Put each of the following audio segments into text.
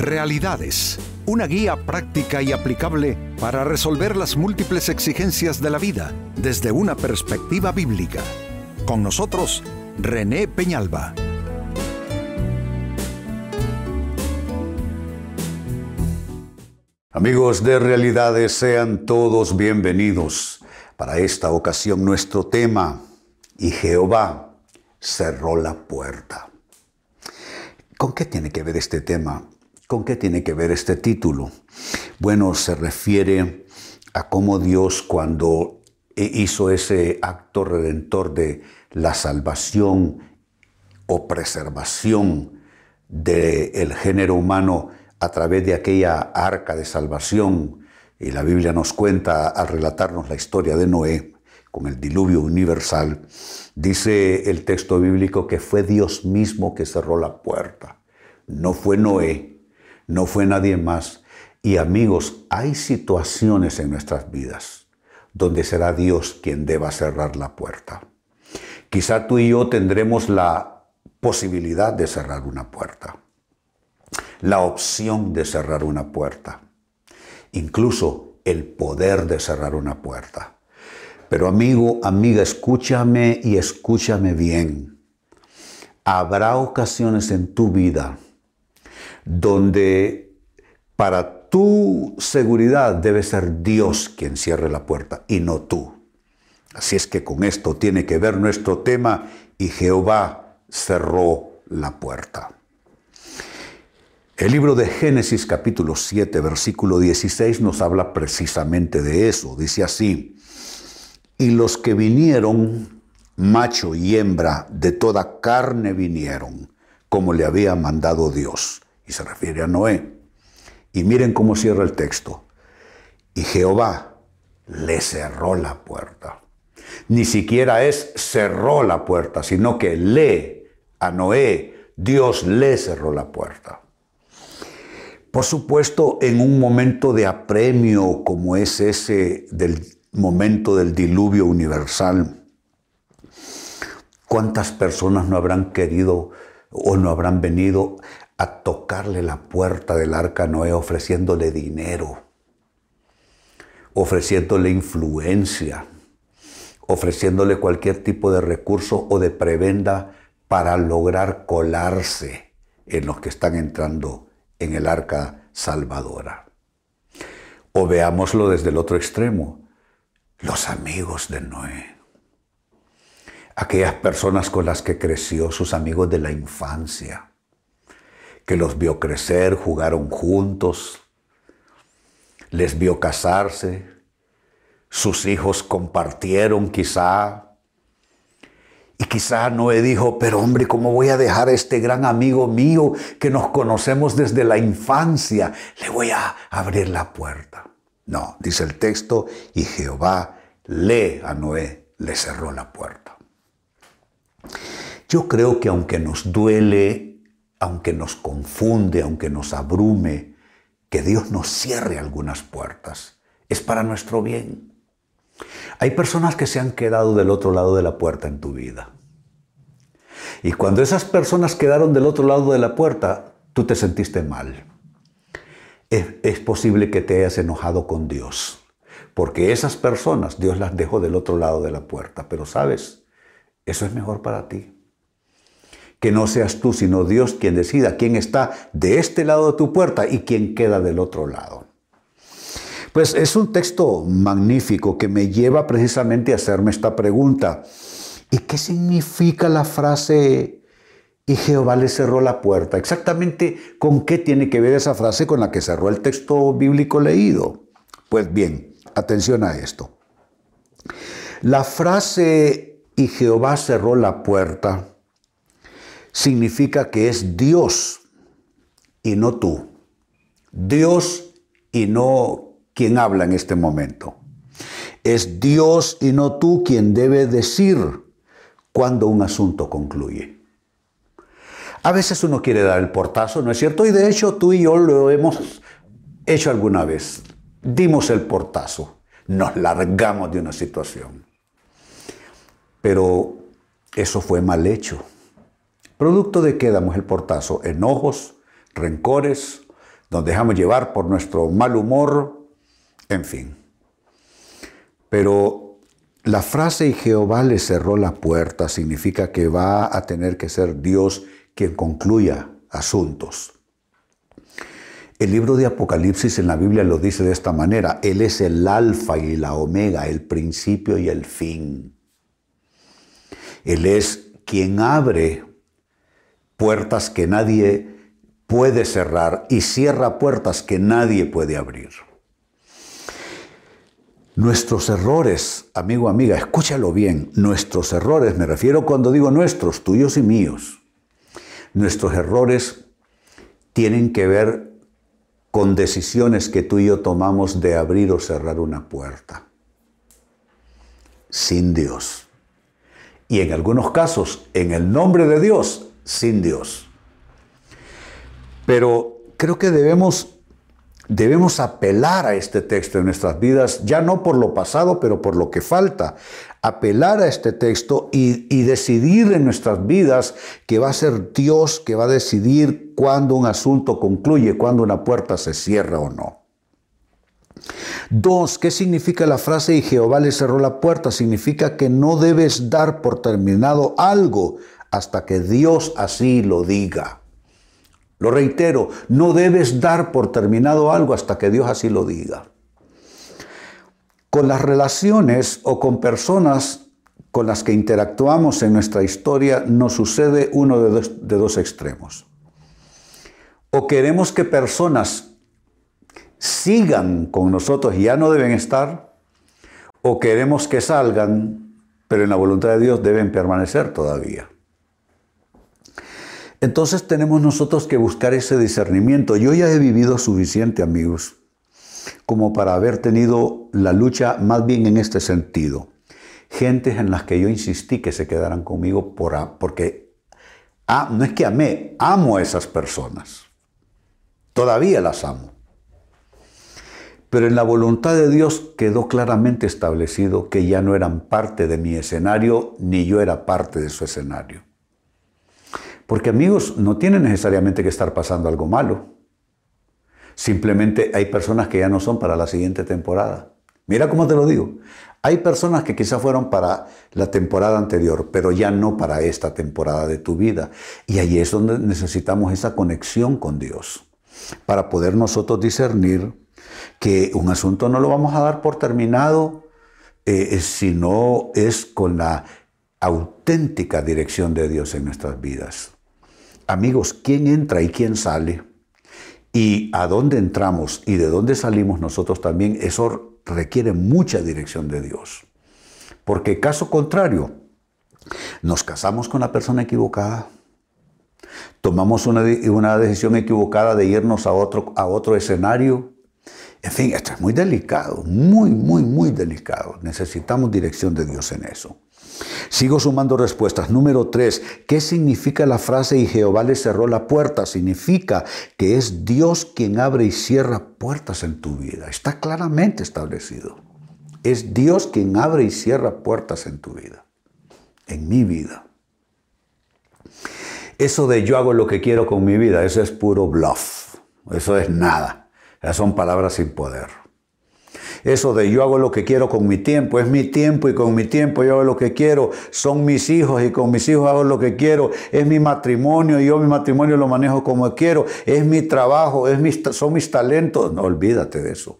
Realidades, una guía práctica y aplicable para resolver las múltiples exigencias de la vida desde una perspectiva bíblica. Con nosotros, René Peñalba. Amigos de Realidades, sean todos bienvenidos. Para esta ocasión nuestro tema, y Jehová cerró la puerta. ¿Con qué tiene que ver este tema? ¿Con qué tiene que ver este título? Bueno, se refiere a cómo Dios cuando hizo ese acto redentor de la salvación o preservación del género humano a través de aquella arca de salvación, y la Biblia nos cuenta al relatarnos la historia de Noé con el diluvio universal, dice el texto bíblico que fue Dios mismo que cerró la puerta. No fue Noé, no fue nadie más. Y amigos, hay situaciones en nuestras vidas donde será Dios quien deba cerrar la puerta. Quizá tú y yo tendremos la posibilidad de cerrar una puerta, la opción de cerrar una puerta, incluso el poder de cerrar una puerta. Pero amigo, amiga, escúchame y escúchame bien. Habrá ocasiones en tu vida donde para tu seguridad debe ser Dios quien cierre la puerta y no tú. Así es que con esto tiene que ver nuestro tema y Jehová cerró la puerta. El libro de Génesis capítulo 7 versículo 16 nos habla precisamente de eso. Dice así, y los que vinieron, macho y hembra, de toda carne vinieron, como le había mandado Dios y se refiere a Noé. Y miren cómo cierra el texto. Y Jehová le cerró la puerta. Ni siquiera es cerró la puerta, sino que le, a Noé, Dios le cerró la puerta. Por supuesto, en un momento de apremio como es ese del momento del diluvio universal, ¿cuántas personas no habrán querido o no habrán venido a tocarle la puerta del arca Noé ofreciéndole dinero, ofreciéndole influencia, ofreciéndole cualquier tipo de recurso o de prebenda para lograr colarse en los que están entrando en el arca salvadora. O veámoslo desde el otro extremo, los amigos de Noé. Aquellas personas con las que creció, sus amigos de la infancia que los vio crecer, jugaron juntos, les vio casarse, sus hijos compartieron quizá. Y quizá Noé dijo, pero hombre, ¿cómo voy a dejar a este gran amigo mío que nos conocemos desde la infancia? Le voy a abrir la puerta. No, dice el texto, y Jehová lee a Noé, le cerró la puerta. Yo creo que aunque nos duele aunque nos confunde, aunque nos abrume, que Dios nos cierre algunas puertas. Es para nuestro bien. Hay personas que se han quedado del otro lado de la puerta en tu vida. Y cuando esas personas quedaron del otro lado de la puerta, tú te sentiste mal. Es, posible que te hayas enojado con Dios, porque esas personas Dios las dejó del otro lado de la puerta. Pero sabes, eso es mejor para ti que no seas tú, sino Dios quien decida quién está de este lado de tu puerta y quién queda del otro lado. Pues es un texto magnífico que me lleva precisamente a hacerme esta pregunta. ¿Y qué significa la frase y Jehová le cerró la puerta? Exactamente con qué tiene que ver esa frase con la que cerró el texto bíblico leído. Pues bien, atención a esto. La frase y Jehová cerró la puerta significa que es Dios y no tú. Dios y no quien habla en este momento. Es Dios y no tú quien debe decir cuando un asunto concluye. A veces uno quiere dar el portazo, ¿no es cierto? Y de hecho tú y yo lo hemos hecho alguna vez. Dimos el portazo, nos largamos de una situación. Pero eso fue mal hecho. ¿Producto de qué damos el portazo? Enojos, rencores, nos dejamos llevar por nuestro mal humor, en fin. Pero la frase y Jehová le cerró la puerta significa que va a tener que ser Dios quien concluya asuntos. El libro de Apocalipsis en la Biblia lo dice de esta manera, Él es el alfa y la omega, el principio y el fin. Él es quien abre puertas que nadie puede cerrar y cierra puertas que nadie puede abrir. Nuestros errores, amigo, amiga, escúchalo bien, nuestros errores, me refiero cuando digo nuestros, tuyos y míos, nuestros errores tienen que ver con decisiones que tú y yo tomamos de abrir o cerrar una puerta, sin Dios. Y en algunos casos, en el nombre de Dios, sin Dios. Pero creo que debemos debemos apelar a este texto en nuestras vidas, ya no por lo pasado, pero por lo que falta. Apelar a este texto y, decidir en nuestras vidas que va a ser Dios que va a decidir cuándo un asunto concluye, cuándo una puerta se cierra o no. Dos, ¿qué significa la frase y Jehová le cerró la puerta? Significa que no debes dar por terminado algo hasta que Dios así lo diga. Lo reitero, no debes dar por terminado algo hasta que Dios así lo diga. Con las relaciones o con personas con las que interactuamos en nuestra historia nos sucede uno de dos, de dos extremos. O queremos que personas sigan con nosotros y ya no deben estar, o queremos que salgan, pero en la voluntad de Dios deben permanecer todavía. Entonces tenemos nosotros que buscar ese discernimiento. Yo ya he vivido suficiente, amigos, como para haber tenido la lucha más bien en este sentido. Gentes en las que yo insistí que se quedaran conmigo por, porque ah, no es que amé, amo a esas personas. Todavía las amo. Pero en la voluntad de Dios quedó claramente establecido que ya no eran parte de mi escenario, ni yo era parte de su escenario. Porque amigos, no tiene necesariamente que estar pasando algo malo. Simplemente hay personas que ya no son para la siguiente temporada. Mira cómo te lo digo. Hay personas que quizás fueron para la temporada anterior, pero ya no para esta temporada de tu vida. Y ahí es donde necesitamos esa conexión con Dios, para poder nosotros discernir que un asunto no lo vamos a dar por terminado, eh, si no es con la auténtica dirección de Dios en nuestras vidas. Amigos, ¿quién entra y quién sale? Y a dónde entramos y de dónde salimos nosotros también, eso requiere mucha dirección de Dios. Porque caso contrario, nos casamos con la persona equivocada, tomamos una, una decisión equivocada de irnos a otro, a otro escenario. En fin, esto es muy delicado, muy, muy, muy delicado. Necesitamos dirección de Dios en eso. Sigo sumando respuestas. Número tres, ¿qué significa la frase y Jehová le cerró la puerta? Significa que es Dios quien abre y cierra puertas en tu vida. Está claramente establecido. Es Dios quien abre y cierra puertas en tu vida, en mi vida. Eso de yo hago lo que quiero con mi vida, eso es puro bluff. Eso es nada. Son palabras sin poder. Eso de yo hago lo que quiero con mi tiempo, es mi tiempo y con mi tiempo yo hago lo que quiero, son mis hijos y con mis hijos hago lo que quiero, es mi matrimonio y yo mi matrimonio lo manejo como quiero, es mi trabajo, es mi, son mis talentos. No olvídate de eso.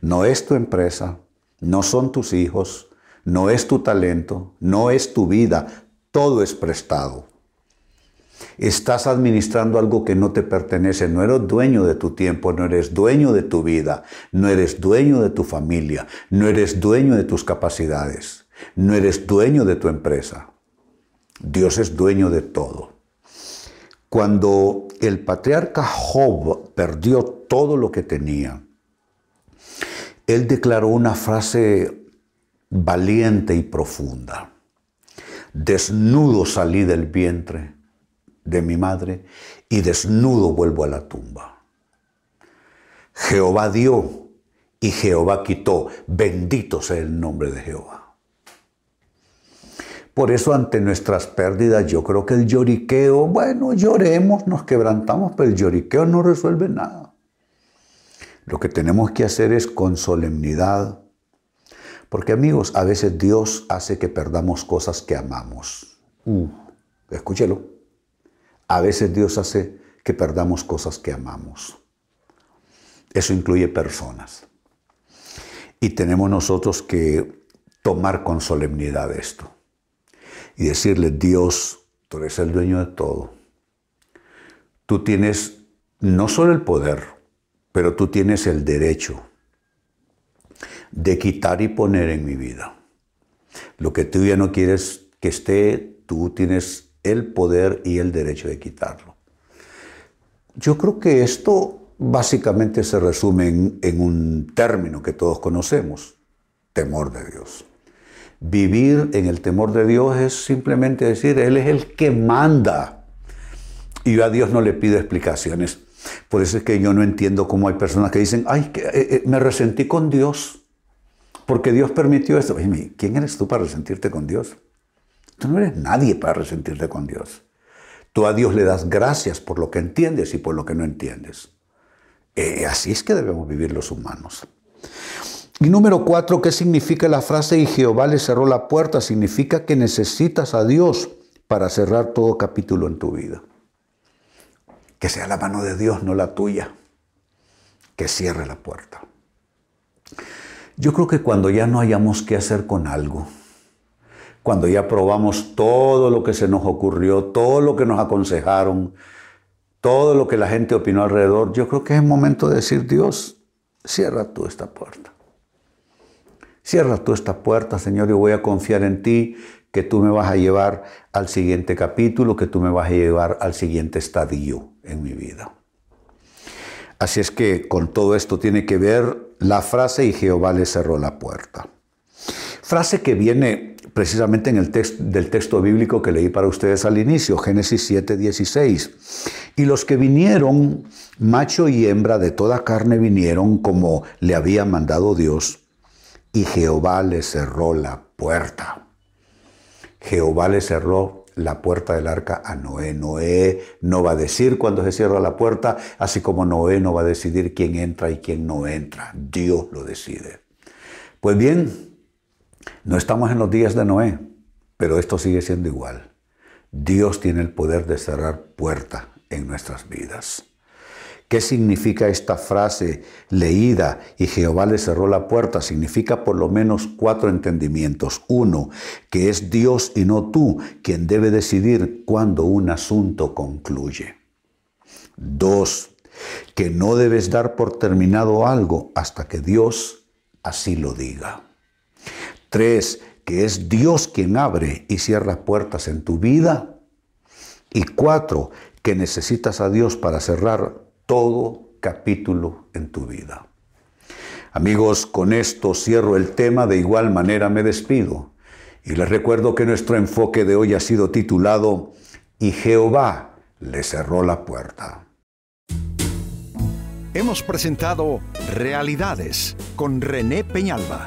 No es tu empresa, no son tus hijos, no es tu talento, no es tu vida, todo es prestado. Estás administrando algo que no te pertenece, no eres dueño de tu tiempo, no eres dueño de tu vida, no eres dueño de tu familia, no eres dueño de tus capacidades, no eres dueño de tu empresa. Dios es dueño de todo. Cuando el patriarca Job perdió todo lo que tenía, él declaró una frase valiente y profunda. Desnudo salí del vientre de mi madre y desnudo vuelvo a la tumba. Jehová dio y Jehová quitó. Bendito sea el nombre de Jehová. Por eso ante nuestras pérdidas yo creo que el lloriqueo, bueno, lloremos, nos quebrantamos, pero el lloriqueo no resuelve nada. Lo que tenemos que hacer es con solemnidad, porque amigos, a veces Dios hace que perdamos cosas que amamos. Uh, escúchelo. A veces Dios hace que perdamos cosas que amamos. Eso incluye personas. Y tenemos nosotros que tomar con solemnidad esto y decirle, Dios, tú eres el dueño de todo. Tú tienes no solo el poder, pero tú tienes el derecho de quitar y poner en mi vida. Lo que tú ya no quieres que esté, tú tienes el poder y el derecho de quitarlo. Yo creo que esto básicamente se resume en, un término que todos conocemos, temor de Dios. Vivir en el temor de Dios es simplemente decir, Él es el que manda. Y yo a Dios no le pido explicaciones. Por eso es que yo no entiendo cómo hay personas que dicen, ay, que, eh, eh, me resentí con Dios, porque Dios permitió esto. ¿Quién eres tú para resentirte con Dios? Tú no eres nadie para resentirte con Dios. Tú a Dios le das gracias por lo que entiendes y por lo que no entiendes. Eh, así es que debemos vivir los humanos. Y número cuatro, ¿qué significa la frase y Jehová le cerró la puerta? Significa que necesitas a Dios para cerrar todo capítulo en tu vida. Que sea la mano de Dios, no la tuya, que cierre la puerta. Yo creo que cuando ya no hayamos qué hacer con algo, cuando ya probamos todo lo que se nos ocurrió, todo lo que nos aconsejaron, todo lo que la gente opinó alrededor, yo creo que es el momento de decir, Dios, cierra tú esta puerta. Cierra tú esta puerta, Señor, yo voy a confiar en ti, que tú me vas a llevar al siguiente capítulo, que tú me vas a llevar al siguiente estadio en mi vida. Así es que con todo esto tiene que ver la frase y Jehová le cerró la puerta. Frase que viene precisamente en el texto del texto bíblico que leí para ustedes al inicio, Génesis 7, 16. Y los que vinieron, macho y hembra de toda carne vinieron como le había mandado Dios, y Jehová le cerró la puerta. Jehová le cerró la puerta del arca a Noé. Noé no va a decir cuando se cierra la puerta, así como Noé no va a decidir quién entra y quién no entra. Dios lo decide. Pues bien, no estamos en los días de Noé, pero esto sigue siendo igual. Dios tiene el poder de cerrar puerta en nuestras vidas. ¿Qué significa esta frase leída y Jehová le cerró la puerta? Significa por lo menos cuatro entendimientos. Uno, que es Dios y no tú quien debe decidir cuándo un asunto concluye. Dos, que no debes dar por terminado algo hasta que Dios así lo diga. Tres, que es Dios quien abre y cierra puertas en tu vida. Y cuatro, que necesitas a Dios para cerrar todo capítulo en tu vida. Amigos, con esto cierro el tema, de igual manera me despido. Y les recuerdo que nuestro enfoque de hoy ha sido titulado Y Jehová le cerró la puerta. Hemos presentado Realidades con René Peñalba.